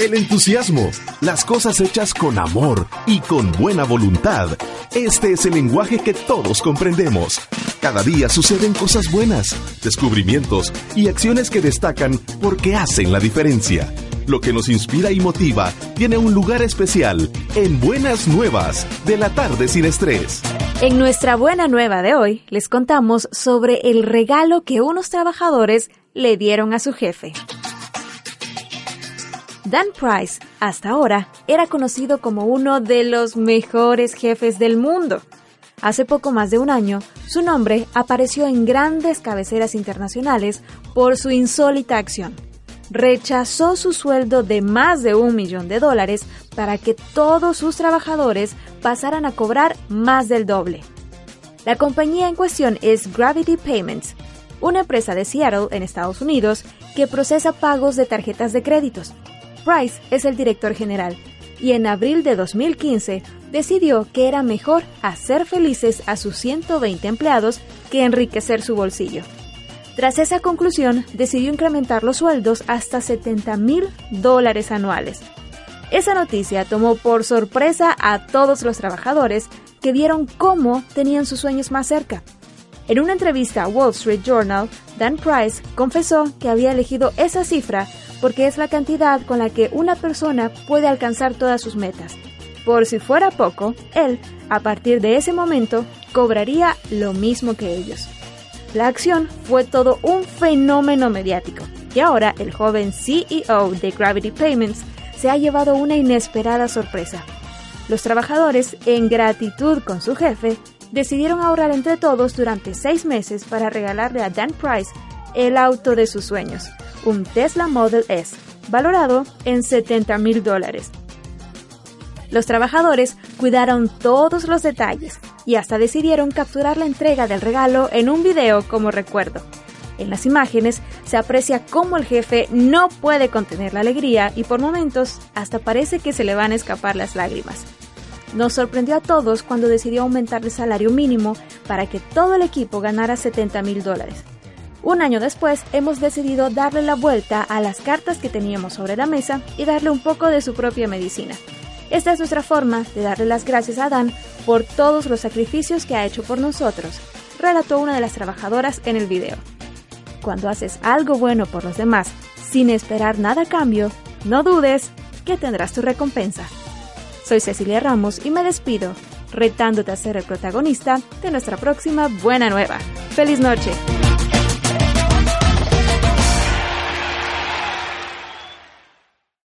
el entusiasmo, las cosas hechas con amor y con buena voluntad. Este es el lenguaje que todos comprendemos. Cada día suceden cosas buenas, descubrimientos y acciones que destacan porque hacen la diferencia. Lo que nos inspira y motiva tiene un lugar especial en Buenas Nuevas de la tarde sin estrés. En nuestra buena nueva de hoy les contamos sobre el regalo que unos trabajadores le dieron a su jefe. Dan Price, hasta ahora, era conocido como uno de los mejores jefes del mundo. Hace poco más de un año, su nombre apareció en grandes cabeceras internacionales por su insólita acción. Rechazó su sueldo de más de un millón de dólares para que todos sus trabajadores pasaran a cobrar más del doble. La compañía en cuestión es Gravity Payments, una empresa de Seattle, en Estados Unidos, que procesa pagos de tarjetas de créditos. Price es el director general y en abril de 2015 decidió que era mejor hacer felices a sus 120 empleados que enriquecer su bolsillo. Tras esa conclusión, decidió incrementar los sueldos hasta 70 mil dólares anuales. Esa noticia tomó por sorpresa a todos los trabajadores que vieron cómo tenían sus sueños más cerca. En una entrevista a Wall Street Journal, Dan Price confesó que había elegido esa cifra porque es la cantidad con la que una persona puede alcanzar todas sus metas. Por si fuera poco, él, a partir de ese momento, cobraría lo mismo que ellos. La acción fue todo un fenómeno mediático y ahora el joven CEO de Gravity Payments se ha llevado una inesperada sorpresa. Los trabajadores, en gratitud con su jefe, decidieron ahorrar entre todos durante seis meses para regalarle a Dan Price el auto de sus sueños, un Tesla Model S, valorado en 70 mil dólares. Los trabajadores cuidaron todos los detalles y hasta decidieron capturar la entrega del regalo en un video como recuerdo. En las imágenes se aprecia cómo el jefe no puede contener la alegría y por momentos hasta parece que se le van a escapar las lágrimas. Nos sorprendió a todos cuando decidió aumentar el salario mínimo para que todo el equipo ganara 70 mil dólares. Un año después hemos decidido darle la vuelta a las cartas que teníamos sobre la mesa y darle un poco de su propia medicina. Esta es nuestra forma de darle las gracias a Dan por todos los sacrificios que ha hecho por nosotros, relató una de las trabajadoras en el video. Cuando haces algo bueno por los demás sin esperar nada a cambio, no dudes que tendrás tu recompensa. Soy Cecilia Ramos y me despido, retándote a ser el protagonista de nuestra próxima buena nueva. ¡Feliz noche!